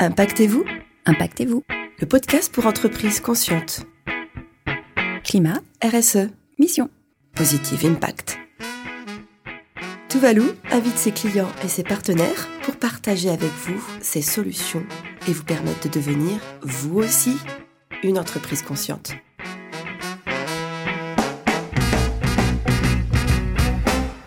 Impactez-vous Impactez-vous. Le podcast pour entreprises conscientes. Climat, RSE. mission. Positive Impact. Tuvalu invite ses clients et ses partenaires pour partager avec vous ses solutions et vous permettre de devenir, vous aussi, une entreprise consciente.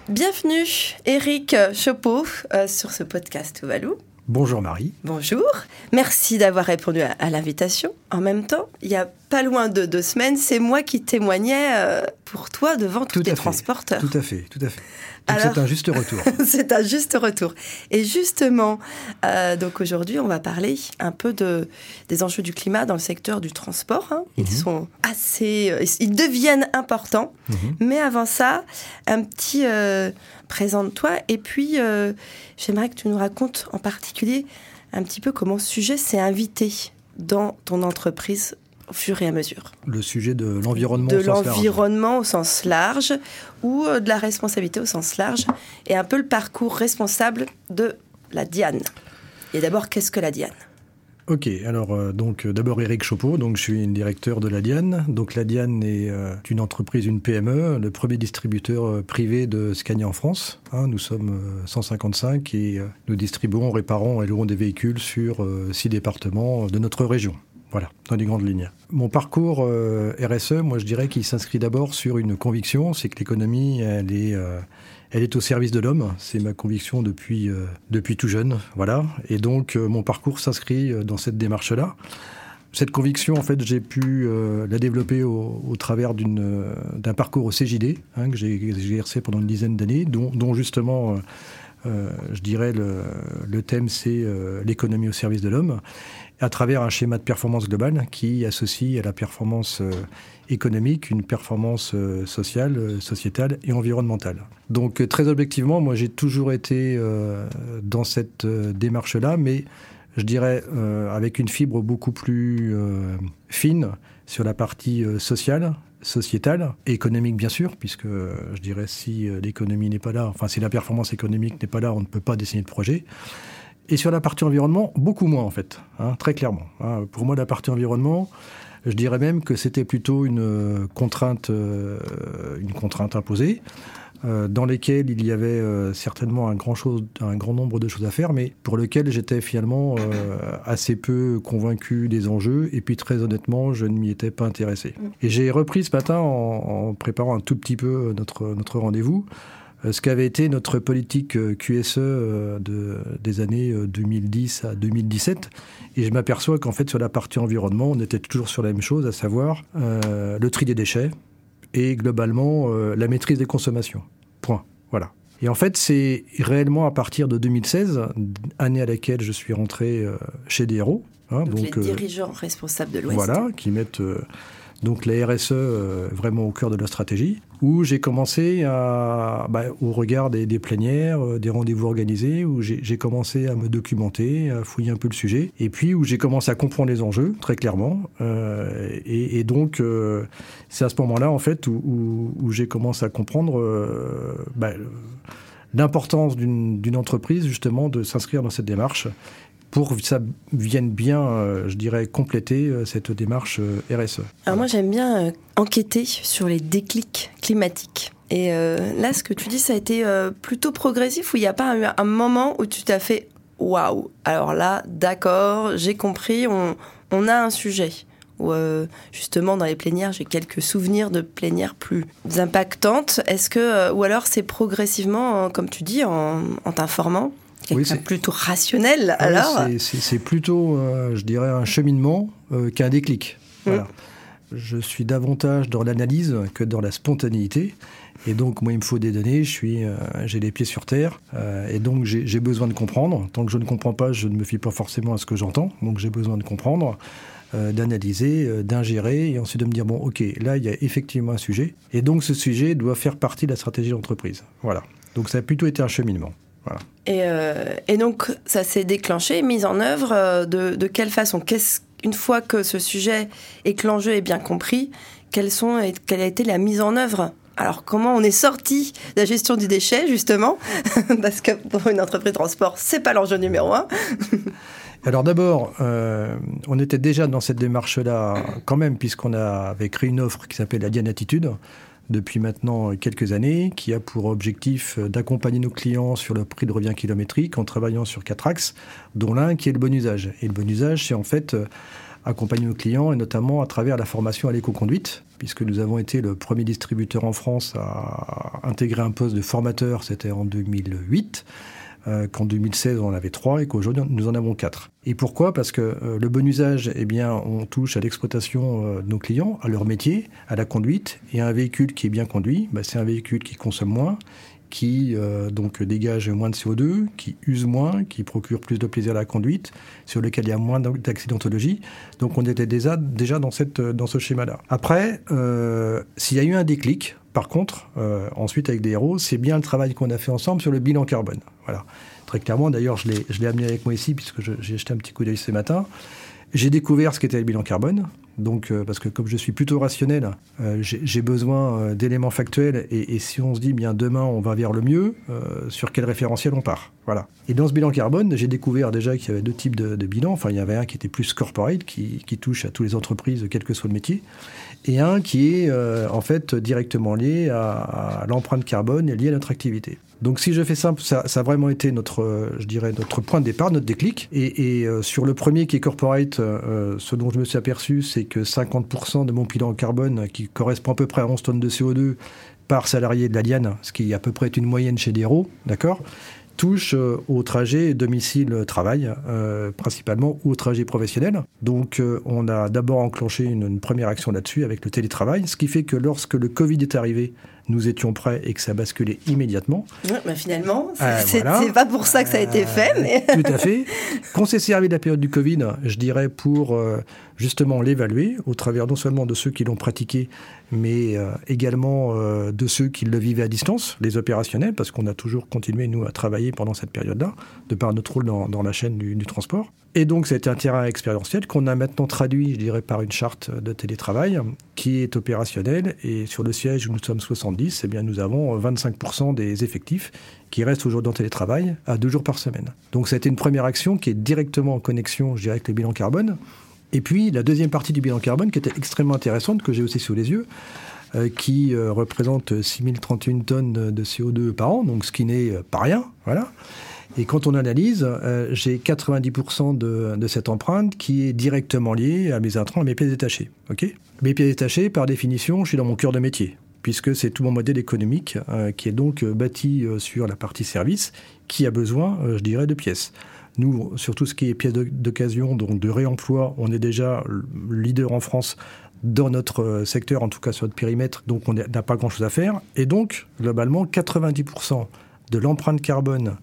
Bienvenue, Eric Chopeau, euh, sur ce podcast Tuvalu. Bonjour Marie. Bonjour, merci d'avoir répondu à, l'invitation. En même temps, il y a pas loin de deux semaines, c'est moi qui témoignais euh, pour toi devant tous les transporteurs. Tout à fait, tout à fait. C'est un juste retour. c'est un juste retour. Et justement, euh, donc aujourd'hui, on va parler un peu de, des enjeux du climat dans le secteur du transport. hein. Ils Mhm. sont assez, euh, ils deviennent importants. Mhm. Mais avant ça, un petit euh, présente-toi. Et puis, euh, j'aimerais que tu nous racontes en particulier un petit peu comment ce sujet s'est invité dans ton entreprise au fur et à mesure. Le sujet de l'environnement. De au sens large. l'environnement au sens large ou euh, de la responsabilité au sens large et un peu le parcours responsable de la Diane. Et d'abord, qu'est-ce que la Diane? Ok, alors euh, donc euh, d'abord Eric Chopeau, donc je suis directeur de la Diane. Donc la Diane est euh, une entreprise, une PME, le premier distributeur privé de Scania en France. Hein, nous sommes euh, 155 et nous distribuons, réparons et louons des véhicules sur six départements de notre région. Voilà, dans les grandes lignes. Mon parcours euh, RSE, moi je dirais qu'il s'inscrit d'abord sur une conviction, c'est que l'économie, elle est, euh, elle est au service de l'homme. C'est ma conviction depuis, euh, depuis tout jeune, voilà. Et donc mon parcours s'inscrit dans cette démarche-là. Cette conviction, en fait, j'ai pu la développer au, au travers d'un parcours au CJD, hein, que j'ai exercé pendant une dizaine d'années, dont, justement, je dirais, le, le thème, c'est euh, l'économie au service de l'homme, à travers un schéma de performance globale qui associe à la performance euh, économique une performance euh, sociale, euh, sociétale et environnementale. Donc, euh, très objectivement, moi, j'ai toujours été euh, dans cette euh, démarche-là, mais je dirais, euh, avec une fibre beaucoup plus euh, fine sur la partie euh, sociale, sociétale, économique bien sûr, puisque euh, je dirais si euh, l'économie n'est pas là, enfin si la performance économique n'est pas là, on ne peut pas dessiner de projet. Et sur la partie environnement, beaucoup moins en fait, hein, très clairement. hein. Pour moi, la partie environnement, je dirais même que c'était plutôt une euh, contrainte, une contrainte imposée euh, dans lesquelles il y avait euh, certainement un grand, chose, un grand nombre de choses à faire, mais pour lesquelles j'étais finalement euh, assez peu convaincu des enjeux, et puis très honnêtement, je ne m'y étais pas intéressé. Et j'ai repris ce matin, en, en préparant un tout petit peu notre, notre rendez-vous, ce qu'avait été notre politique QSE de, des années euh, 2010 à 2017, et je m'aperçois qu'en fait sur la partie environnement, on était toujours sur la même chose, à savoir le tri des déchets, et globalement euh, la maîtrise des consommations. Point. Voilà. Et en fait, c'est réellement à partir de 2016, année à laquelle je suis rentré euh, chez DRO. hein, Donc, les euh, dirigeants responsables de l'Ouest. voilà, qui mettent donc la RSE euh, vraiment au cœur de la stratégie, où j'ai commencé à, bah, au regard des, plénières, euh, des rendez-vous organisés, où j'ai commencé à me documenter, à fouiller un peu le sujet, et puis où j'ai commencé à comprendre les enjeux, très clairement. Euh, et, et donc, euh, c'est à ce moment-là, en fait, où, où- j'ai commencé à comprendre bah, l'importance d'une entreprise, justement, de s'inscrire dans cette démarche pour que ça vienne bien, euh, je dirais, compléter euh, cette démarche euh, RSE. Alors moi j'aime bien enquêter sur les déclics climatiques. Et là ce que tu dis ça a été plutôt progressif ou il n'y a pas eu un moment où tu t'as fait waouh alors là d'accord j'ai compris on, a un sujet. Ou justement dans les plénières j'ai quelques souvenirs de plénières plus impactantes. Est-ce que ou alors c'est progressivement comme tu dis en, t'informant? Quelqu'un c'est- plutôt rationnel Ah alors c'est- plutôt, euh, je dirais, un cheminement euh, qu'un déclic. Voilà. Je suis davantage dans l'analyse que dans la spontanéité. Et donc, moi, il me faut des données, je suis, euh, j'ai les pieds sur terre, euh, et donc j'ai besoin de comprendre. Tant que je ne comprends pas, je ne me fie pas forcément à ce que j'entends. Donc, j'ai besoin de comprendre, euh, d'analyser, d'ingérer, et ensuite de me dire bon, ok, là, il y a effectivement un sujet, et donc ce sujet doit faire partie de la stratégie d'entreprise. Voilà. Donc, ça a plutôt été un cheminement. Voilà. Et, euh, et donc, ça s'est déclenché, mise en œuvre euh, de, de quelle façon? Une fois que ce sujet et que l'enjeu est bien compris, quelles sont, et quelle a été la mise en œuvre? Alors, comment on est sorti de la gestion du déchet, justement? Parce que pour une entreprise de transport, c'est pas l'enjeu numéro un. Alors d'abord, euh, on était déjà dans cette démarche-là quand même, puisqu'on avait créé une offre qui s'appelle la Diane Attitude depuis maintenant quelques années, qui a pour objectif d'accompagner nos clients sur le prix de revient kilométrique en travaillant sur quatre axes, dont l'un qui est le bon usage. Et le bon usage, c'est en fait euh, accompagner nos clients et notamment à travers la formation à l'éco-conduite, puisque nous avons été le premier distributeur en France à intégrer un poste de formateur, c'était en 2008. Euh, qu'en 2016 on en avait trois et qu'aujourd'hui nous en avons quatre. Et pourquoi? Parce que euh, le bon usage, eh bien, on touche à l'exploitation euh, de nos clients, à leur métier, à la conduite. Et un véhicule qui est bien conduit, bah, c'est un véhicule qui consomme moins, qui donc dégage moins de CO2, qui use moins, qui procure plus de plaisir à la conduite, sur lequel il y a moins d'accidentologie. Donc on était déjà, déjà dans, ce schéma-là. Après, s'il y a eu un déclic, par contre, euh, ensuite avec des héros, c'est bien le travail qu'on a fait ensemble sur le bilan carbone. Voilà. Très clairement, d'ailleurs, je l'ai amené avec moi ici puisque j'ai jeté un petit coup d'œil ce matin. J'ai découvert ce qu'était le bilan carbone. Donc, euh, parce que comme je suis plutôt rationnel, euh, j'ai besoin d'éléments factuels. Et, si on se dit, bien demain, on va vers le mieux, sur quel référentiel on part? Voilà. Et dans ce bilan carbone, j'ai découvert déjà qu'il y avait deux types de, bilans. Enfin, il y avait un qui était plus corporate, qui, touche à toutes les entreprises, quel que soit le métier et un qui est euh, en fait directement lié à, l'empreinte carbone et lié à notre activité. Donc si je fais simple, ça, a vraiment été notre, je dirais, notre point de départ, notre déclic. Et, euh, sur le premier qui est corporate, euh, ce dont je me suis aperçu, c'est que 50% de mon bilan carbone, qui correspond à peu près à 11 tonnes de CO2 par salarié de la Liane, ce qui à peu près est une moyenne chez des d'accord touche euh, au trajet domicile-travail, euh, principalement, ou au trajet professionnel. Donc, euh, on a d'abord enclenché une, première action là-dessus avec le télétravail, ce qui fait que lorsque le Covid est arrivé, nous étions prêts et que ça a basculé immédiatement. bah finalement, c'est pas pour ça que ça a été fait. Mais... Tout à fait. Qu'on s'est servi de la période du Covid, je dirais, pour justement l'évaluer au travers non seulement de ceux qui l'ont pratiqué, mais euh, également euh, de ceux qui le vivaient à distance, les opérationnels, parce qu'on a toujours continué, nous, à travailler pendant cette période-là, de par notre rôle dans, dans la chaîne du, du, transport. Et donc, c'était un terrain expérientiel qu'on a maintenant traduit, je dirais, par une charte de télétravail qui est opérationnelle. Et sur le siège où nous sommes 70, eh bien, nous avons 25% des effectifs qui restent aujourd'hui en télétravail à deux jours par semaine. Donc, ça a été une première action qui est directement en connexion, je dirais, avec le bilan carbone. Et puis la deuxième partie du bilan carbone qui était extrêmement intéressante, que j'ai aussi sous les yeux, euh, qui euh, représente 6031 tonnes de CO2 par an, donc ce qui n'est euh, pas rien. Voilà. Et quand on analyse, j'ai 90% de, cette empreinte qui est directement liée à mes intrants, à mes pièces détachées. Mes pièces détachées, par définition, je suis dans mon cœur de métier puisque c'est tout mon modèle économique qui est donc bâti sur la partie service, qui a besoin, je dirais, de pièces. Nous, sur tout ce qui est pièces d'occasion, donc de réemploi, on est déjà leader en France dans notre euh, secteur, en tout cas sur notre périmètre, donc on n'a pas grand-chose à faire. Et donc, globalement, 90% de l'empreinte carbone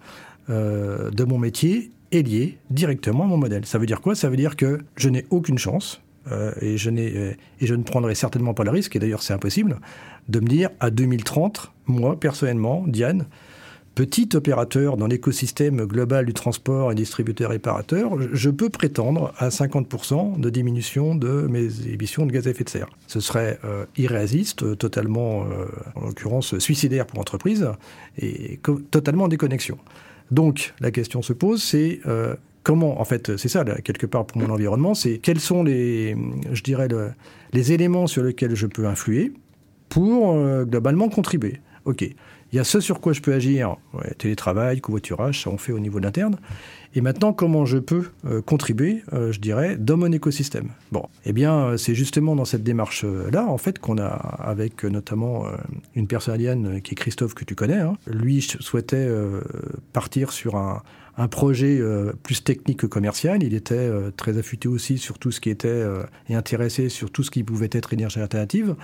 euh, de mon métier est liée directement à mon modèle. Ça veut dire quoi? Ça veut dire que je n'ai aucune chance, euh, et, je et je ne prendrai certainement pas le risque, et d'ailleurs c'est impossible, de me dire à 2030, moi personnellement, Diane, petit opérateur dans l'écosystème global du transport et distributeur réparateur, je peux prétendre à 50% de diminution de mes émissions de gaz à effet de serre. Ce serait euh, irréaliste, totalement, euh, en l'occurrence, suicidaire pour l'entreprise et totalement en déconnexion. Donc la question se pose, c'est euh, comment, en fait, c'est ça, quelque part pour mon environnement, c'est quels sont les, je dirais, les éléments sur lesquels je peux influer pour globalement contribuer. OK. Il y a ce sur quoi je peux agir, télétravail, covoiturage, ça on fait au niveau de l'interne. Et maintenant, comment je peux euh, contribuer, euh, je dirais, dans mon écosystème? Bon, eh bien, euh, c'est justement dans cette démarche-là, en fait, qu'on a, avec notamment une personne alien qui est Christophe, que tu connais, hein. lui souhaitait partir sur un, un projet plus technique que commercial. Il était très affûté aussi sur tout ce qui était et intéressé sur tout ce qui pouvait être énergie alternative.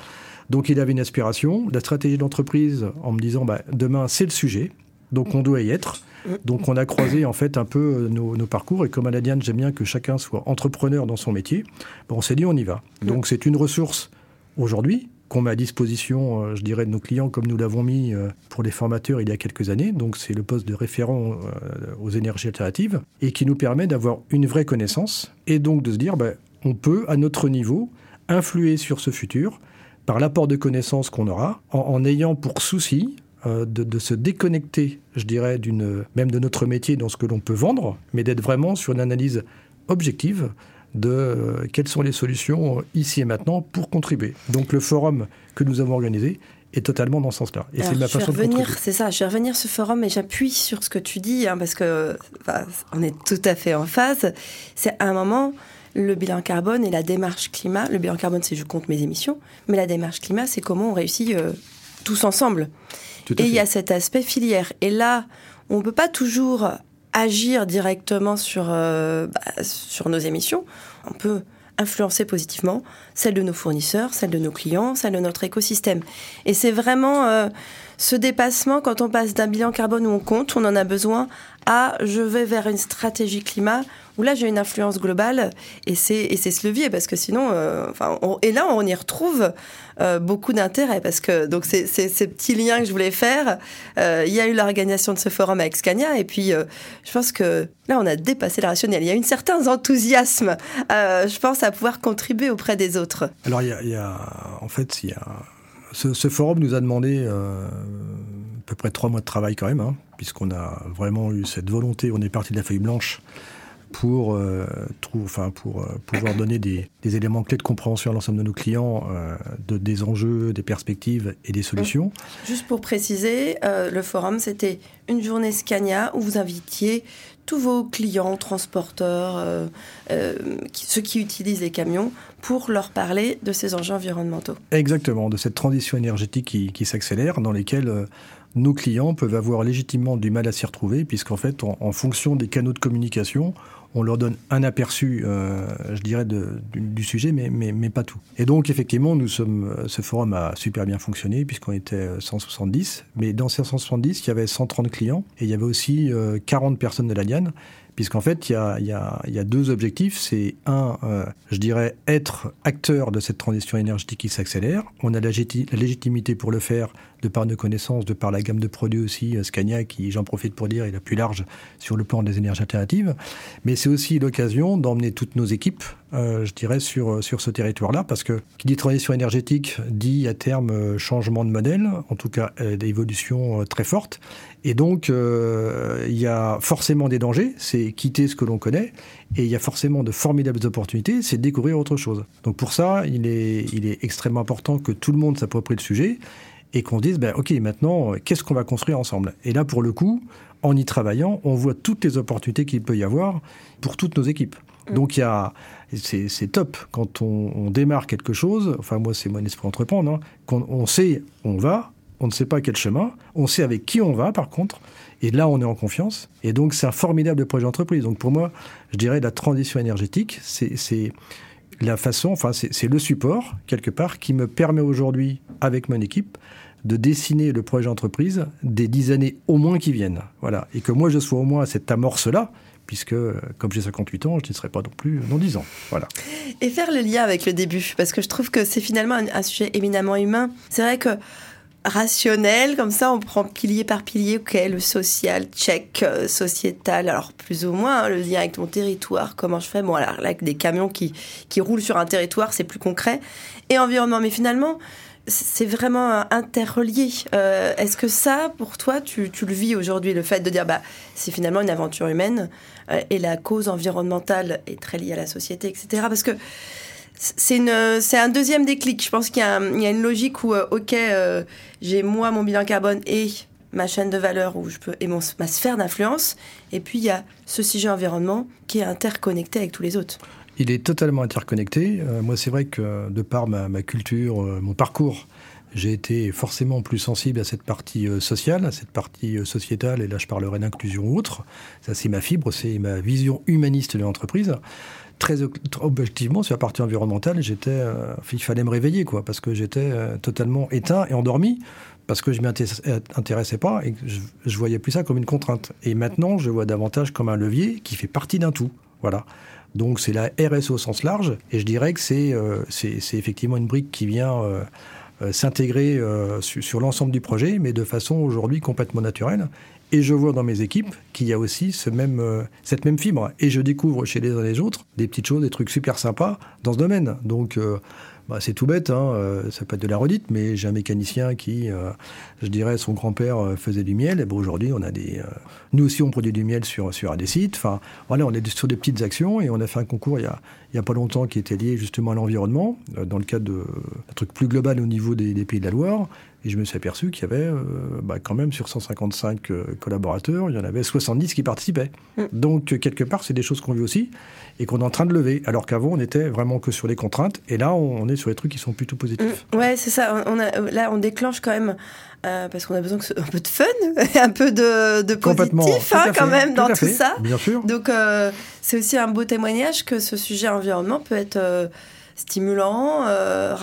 Donc il avait une aspiration, la stratégie d'entreprise en me disant bah, demain c'est le sujet, donc on doit y être. Donc on a croisé en fait un peu nos, parcours et comme à la Diane j'aime bien que chacun soit entrepreneur dans son métier, on s'est dit on y va. Donc c'est une ressource aujourd'hui qu'on met à disposition, euh, je dirais, de nos clients comme nous l'avons mis euh, pour les formateurs il y a quelques années. Donc c'est le poste de référent euh, aux énergies alternatives et qui nous permet d'avoir une vraie connaissance et donc de se dire bah, on peut à notre niveau influer sur ce futur par l'apport de connaissances qu'on aura, en, ayant pour souci de, se déconnecter, je dirais, même de notre métier dans ce que l'on peut vendre, mais d'être vraiment sur une analyse objective de quelles sont les solutions ici et maintenant pour contribuer. Donc le forum que nous avons organisé est totalement dans ce sens-là. Et c'est ma façon de revenir, C'est ça, je vais revenir ce forum et j'appuie sur ce que tu dis, hein, parce que on est tout à fait en phase. C'est à un moment, le bilan carbone et la démarche climat. Le bilan carbone, c'est je compte mes émissions, mais la démarche climat, c'est comment on réussit euh, tous ensemble. et il y a cet aspect filière. Et là, on ne peut pas toujours agir directement sur, euh, bah, sur nos émissions. On peut influencer positivement celle de nos fournisseurs, celle de nos clients, celle de notre écosystème. Et c'est vraiment euh, ce dépassement quand on passe d'un bilan carbone où on compte, on en a besoin, à je vais vers une stratégie climat où là j'ai une influence globale et c'est ce levier parce que sinon euh, enfin et là on y retrouve euh, beaucoup d'intérêt parce que donc c'est ces petits liens que je voulais faire. Il y a eu l'organisation de ce forum avec Scania et puis je pense que là on a dépassé la rationnelle il y a un certain enthousiasme je pense à pouvoir contribuer auprès des autres. Alors, il y, a, en fait, il y a, ce, forum nous a demandé euh, à peu près trois mois de travail quand même, hein, puisqu'on a vraiment eu cette volonté, on est parti de la feuille blanche pour, euh, enfin, pour euh, pouvoir donner des, éléments clés de compréhension à l'ensemble de nos clients de, des enjeux, des perspectives et des solutions. Juste pour préciser, le forum, c'était une journée Scania où vous invitiez tous vos clients, transporteurs, euh, euh, ceux qui utilisent les camions, pour leur parler de ces enjeux environnementaux. Exactement, de cette transition énergétique qui, s'accélère, dans lesquelles euh, nos clients peuvent avoir légitimement du mal à s'y retrouver, puisqu'en fait, en, fonction des canaux de communication, on leur donne un aperçu, euh, je dirais, du, sujet, mais, pas tout. Et donc, effectivement, euh, ce forum a super bien fonctionné, puisqu'on était 170, euh, mais dans ces 170, il y avait 130 clients, et il y avait aussi 40 personnes de la Diane, puisqu'en fait, il y a, deux objectifs. C'est un, je dirais, être acteur de cette transition énergétique qui s'accélère. On a la, légitimité pour le faire de par nos connaissances, de par la gamme de produits aussi, Scania, qui, j'en profite pour dire, est la plus large sur le plan des énergies alternatives. Mais c'est aussi l'occasion d'emmener toutes nos équipes, euh, je dirais, sur, sur ce territoire-là, parce que qui dit transition énergétique dit à terme euh, changement de modèle, en tout cas euh, d'évolution très forte. Et donc, il y a forcément des dangers, c'est quitter ce que l'on connaît, et il y a forcément de formidables opportunités, c'est découvrir autre chose. Donc pour ça, il est, il est extrêmement important que tout le monde s'approprie le sujet et qu'on se dise, ben, OK, maintenant, qu'est-ce qu'on va construire ensemble? Et là, pour le coup, en y travaillant, on voit toutes les opportunités qu'il peut y avoir pour toutes nos équipes. Mm. Donc y a, c'est top quand on, démarre quelque chose. Enfin moi c'est mon esprit entreprendre. Hein, quand on sait on va, on ne sait pas quel chemin, on sait avec qui on va par contre, et là on est en confiance. Et donc c'est un formidable projet d'entreprise. Donc pour moi, je dirais la transition énergétique, c'est la façon, enfin c'est le support quelque part qui me permet aujourd'hui avec mon équipe de dessiner le projet d'entreprise des dix années au moins qui viennent. Voilà. Et que moi, je sois au moins à cette amorce-là, puisque comme j'ai 58 ans, je ne serai pas non plus dans 10 ans. Voilà. Et faire le lien avec le début, parce que je trouve que c'est finalement un, sujet éminemment humain. C'est vrai que rationnel, comme ça on prend pilier par pilier, ok, le social, check, euh, sociétal, alors plus ou moins hein, le lien avec mon territoire, comment je fais, bon alors là avec des camions qui, qui roulent sur un territoire, c'est plus concret, et environnement, mais finalement c'est vraiment interrelié. Euh, est-ce que ça, pour toi, tu, le vis aujourd'hui, le fait de dire, bah, c'est finalement une aventure humaine euh, et la cause environnementale est très liée à la société, etc. Parce que c'est un deuxième déclic. Je pense qu'il y, a une logique où, euh, ok, j'ai moi mon bilan carbone et ma chaîne de valeur où je peux et mon, ma sphère d'influence, et puis il y a ce sujet environnement qui est interconnecté avec tous les autres. Il est totalement interconnecté. Euh, moi, c'est vrai que de par ma, culture, euh, mon parcours, j'ai été forcément plus sensible à cette partie euh, sociale, à cette partie sociétale, et là je parlerai d'inclusion ou autre. Ça, c'est ma fibre, c'est ma vision humaniste de l'entreprise. Très objectivement, sur la partie environnementale, j'étais, il fallait me réveiller, quoi, parce que j'étais totalement éteint et endormi, parce que je m'y intéressais pas et je, je voyais plus ça comme une contrainte. Et maintenant, je vois davantage comme un levier qui fait partie d'un tout. Voilà. Donc c'est la RSE au sens large, et je dirais que c'est euh, effectivement une brique qui vient euh, euh, s'intégrer sur, l'ensemble du projet, mais de façon aujourd'hui complètement naturelle. Et je vois dans mes équipes qu'il y a aussi ce même, cette même fibre. Et je découvre chez les uns et les autres des petites choses, des trucs super sympas dans ce domaine. Donc bah, c'est tout bête, hein, euh, ça peut être de la redite, mais j'ai un mécanicien qui, euh, je dirais, son grand-père euh, faisait du miel. Et bon, aujourd'hui, on a des, nous aussi, on produit du miel sur sur des sites. Enfin, voilà, on est sur des petites actions et on a fait un concours il y a il y a pas longtemps qui était lié justement à l'environnement dans le cadre d'un truc plus global au niveau des, des, pays de la Loire. Et je me suis aperçu qu'il y avait bah, quand même sur 155 collaborateurs, il y en avait 70 qui participaient. Mm. Donc quelque part, c'est des choses qu'on vit aussi et qu'on est en train de lever. Alors qu'avant, on était vraiment que sur les contraintes. Et là, on est sur les trucs qui sont plutôt positifs. Mm. ouais, c'est ça. On a, là, on déclenche quand même. Euh, parce qu'on a besoin un peu de fun, un peu de, de positif hein, quand même dans tout ça. Bien sûr. Donc euh, c'est aussi un beau témoignage que ce sujet environnement peut être euh, stimulant, euh,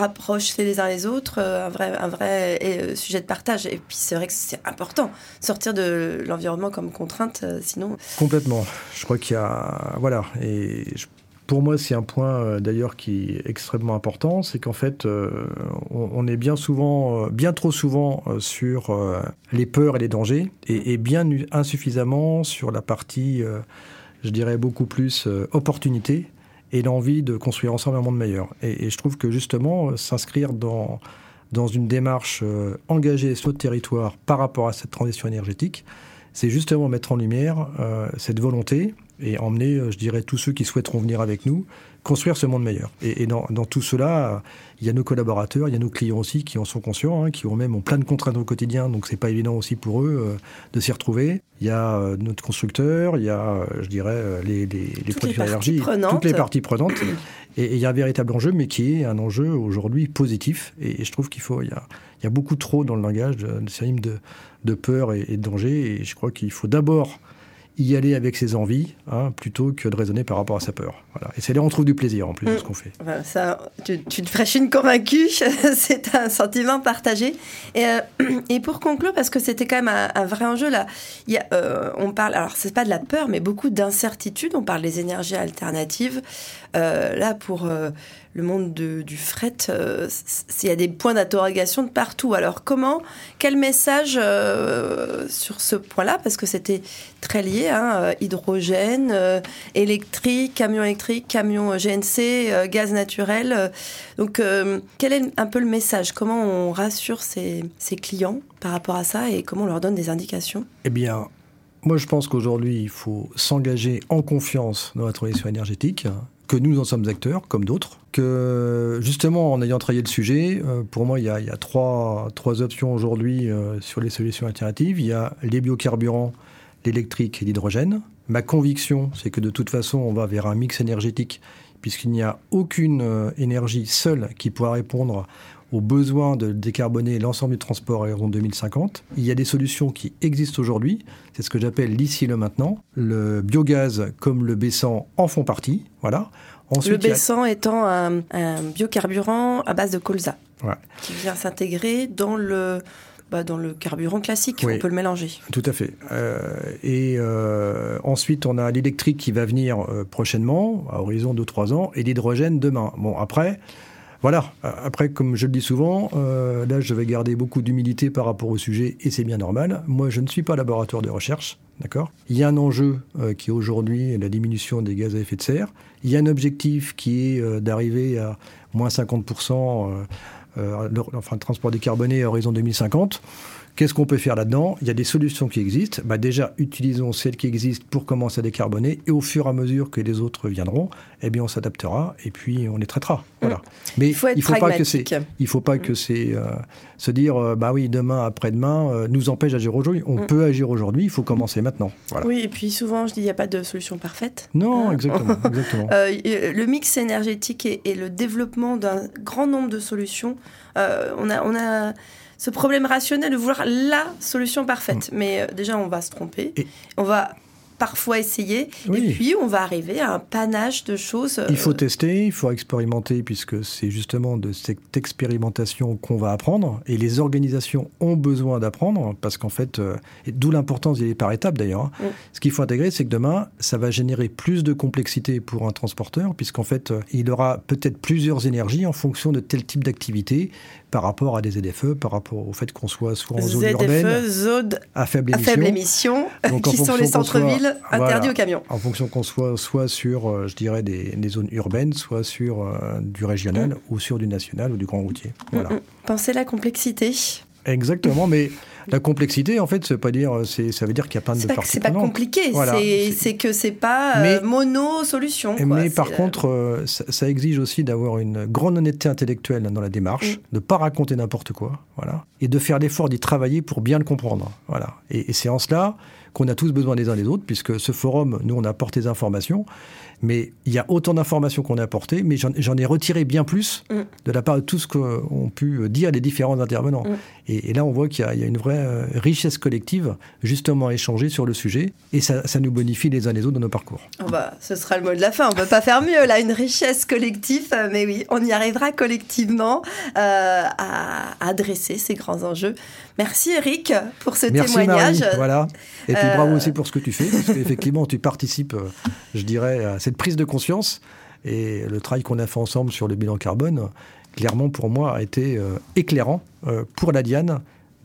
les uns les autres, un vrai, un vrai sujet de partage. Et puis c'est vrai que c'est important, sortir de l'environnement comme contrainte, sinon... Complètement. Je crois qu'il y a... Voilà. Et pour moi, c'est un point euh, d'ailleurs qui est extrêmement important, c'est qu'en fait, euh, on, est bien souvent, euh, bien trop souvent sur les peurs et les dangers, et, bien insuffisamment sur la partie, je dirais, beaucoup plus opportunité et l'envie de construire ensemble un monde meilleur. Et, je trouve que justement, s'inscrire dans, dans une démarche engagée sur notre territoire par rapport à cette transition énergétique, c'est justement mettre en lumière cette volonté et emmener, euh, je dirais, tous ceux qui souhaiteront venir avec nous, construire ce monde meilleur. Et, dans, tout cela, il y a nos collaborateurs, il y a nos clients aussi qui en sont conscients, hein, qui ont même ont plein de contraintes au quotidien, donc c'est pas évident aussi pour eux euh, de s'y retrouver. Il y a euh, notre constructeur, il y a, je dirais, les, les, les producteurs d'énergie, toutes les parties prenantes. et, il y a un véritable enjeu, mais qui est un enjeu aujourd'hui positif. Et, je trouve qu'il faut, il y, a, il y a beaucoup trop dans le langage de, de, de, de peur et de danger. Et je crois qu'il faut d'abord y aller avec ses envies, hein, plutôt que de raisonner par rapport à sa peur. Voilà. Et c'est là on trouve du plaisir en plus de ce mm. qu'on fait. ça, tu, tu te fraîches une convaincue, c'est un sentiment partagé. Et, euh, et, pour conclure, parce que c'était quand même un, vrai enjeu là, il y a, euh, on parle, alors c'est pas de la peur, mais beaucoup d'incertitude. On parle des énergies alternatives. Euh, là, pour le monde du fret, euh, il y a des points d'interrogation de partout. Alors comment, quel message euh, sur ce point-là Parce que c'était très lié, hein, euh, hydrogène, électrique, camion électrique, camion GNC, gaz naturel. donc quel est un peu le message? Comment on rassure ses, ses clients par rapport à ça et comment on leur donne des indications? Eh bien, moi, je pense qu'aujourd'hui, il faut s'engager en confiance dans la transition énergétique que nous en sommes acteurs, comme d'autres, que justement en ayant travaillé le sujet, euh, pour moi il y a, trois, options aujourd'hui euh, sur les solutions alternatives. Il y a les biocarburants, l'électrique et l'hydrogène. Ma conviction, c'est que de toute façon on va vers un mix énergétique, puisqu'il n'y a aucune euh, énergie seule qui pourra répondre aux besoins de décarboner l'ensemble du transport à l'horizon 2050. Il y a des solutions qui existent aujourd'hui, c'est ce que j'appelle l'ici le maintenant. Le biogaz comme le baissant en font partie, voilà. Ensuite, le baissant étant un, biocarburant à base de colza, qui vient s'intégrer dans le bah, dans le carburant classique, on peut le mélanger. Tout à fait. Euh, et euh, ensuite, on a l'électrique qui va venir euh, prochainement, à horizon de 3 ans, et l'hydrogène demain. Bon, après, voilà. Après, comme je le dis souvent, euh, là, je vais garder beaucoup d'humilité par rapport au sujet, et c'est bien normal. Moi, je ne suis pas laboratoire de recherche, d'accord? Il y a un enjeu euh, qui est aujourd'hui la diminution des gaz à effet de serre. Il y a un objectif qui est euh, d'arriver à moins 50%, enfin, le transport décarboné à horizon 2050. Qu'est-ce qu'on peut faire là-dedans? Il y a des solutions qui existent. Bah déjà, utilisons celles qui existent pour commencer à décarboner et au fur et à mesure que les autres viendront, eh bien, on s'adaptera et puis on les traitera. Voilà. Mm. Mais il faut, être faut pas que c'est, il faut pas que c'est euh, se dire, euh, bah oui, demain, après-demain, euh, nous empêche d'agir aujourd'hui. On mm. peut agir aujourd'hui. Il faut commencer maintenant. Oui, et puis souvent, je dis, il n'y a pas de solution parfaite. Non, hein exactement. exactement. le mix énergétique et, et le développement d'un grand nombre de solutions, on a, on a ce problème rationnel de vouloir la solution parfaite. Mm. Mais euh, déjà, on va se tromper. On va parfois essayer. Et puis, on va arriver à un panache de choses. Il faut euh, tester, il faut expérimenter, puisque c'est justement de cette expérimentation qu'on va apprendre. Et les organisations ont besoin d'apprendre, parce qu'en fait, euh, d'où l'importance d'y aller par étapes d'ailleurs. Hein. Mm. Ce qu'il faut intégrer, c'est que demain, ça va générer plus de complexité pour un transporteur, puisqu'en fait, euh, il aura peut-être plusieurs énergies en fonction de tel type d'activité par rapport à des ZFE, par rapport au fait qu'on soit soit en zone urbaine, zone à faible émission, qui sont les centres-villes interdit aux camions. En fonction qu'on soit soit sur, euh, je dirais, des, zones urbaines, soit sur euh, du régional, mm. ou sur du national ou du grand routier. Voilà. Mm, mm. Pensez la complexité. Exactement, mais la complexité, en fait, ça veut pas dire, ça veut dire qu'il y a plein de parties C'est pas compliqué, c'est que c'est pas euh, mono solution. Mais par euh, contre, euh, ça, exige aussi d'avoir une grande honnêteté intellectuelle dans la démarche, mm. de ne pas raconter n'importe quoi, voilà, et de faire l'effort d'y travailler pour bien le comprendre, voilà. Et, et c'est en cela qu'on a tous besoin les uns des autres, puisque ce forum, nous, on apporte des informations, mais il y a autant d'informations qu'on a apportées, mais j'en ai retiré bien plus mm. de la part de tout ce qu'ont pu dire les différents intervenants. Mm. Et, là, on voit qu'il y, a une vraie euh, richesse collective, justement, à échanger sur le sujet, et ça, nous bonifie les uns les autres dans nos parcours. Oh bah, ce sera le mot de la fin, on ne peut pas faire mieux, là, une richesse collective, euh, mais oui, on y arrivera collectivement euh, à adresser ces grands enjeux. Merci Eric pour ce témoignage. voilà. Et puis bravo aussi pour ce que tu fais, parce qu'effectivement, tu participes, je dirais, à cette prise de conscience. Et le travail qu'on a fait ensemble sur le bilan carbone, clairement pour moi, a été euh, éclairant euh, pour la Diane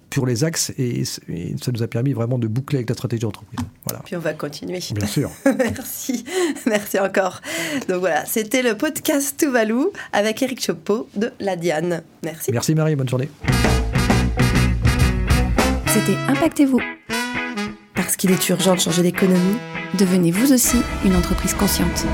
pour les axes et, ça nous a permis vraiment de boucler avec la stratégie d'entreprise. Voilà. Puis on va continuer. Bien sûr. Merci. Merci encore. Donc voilà, c'était le podcast Tuvalu avec Eric Chopeau de La Diane. Merci. Merci Marie, bonne journée. C'était Impactez-vous. Parce qu'il est urgent de changer d'économie devenez vous aussi une entreprise consciente.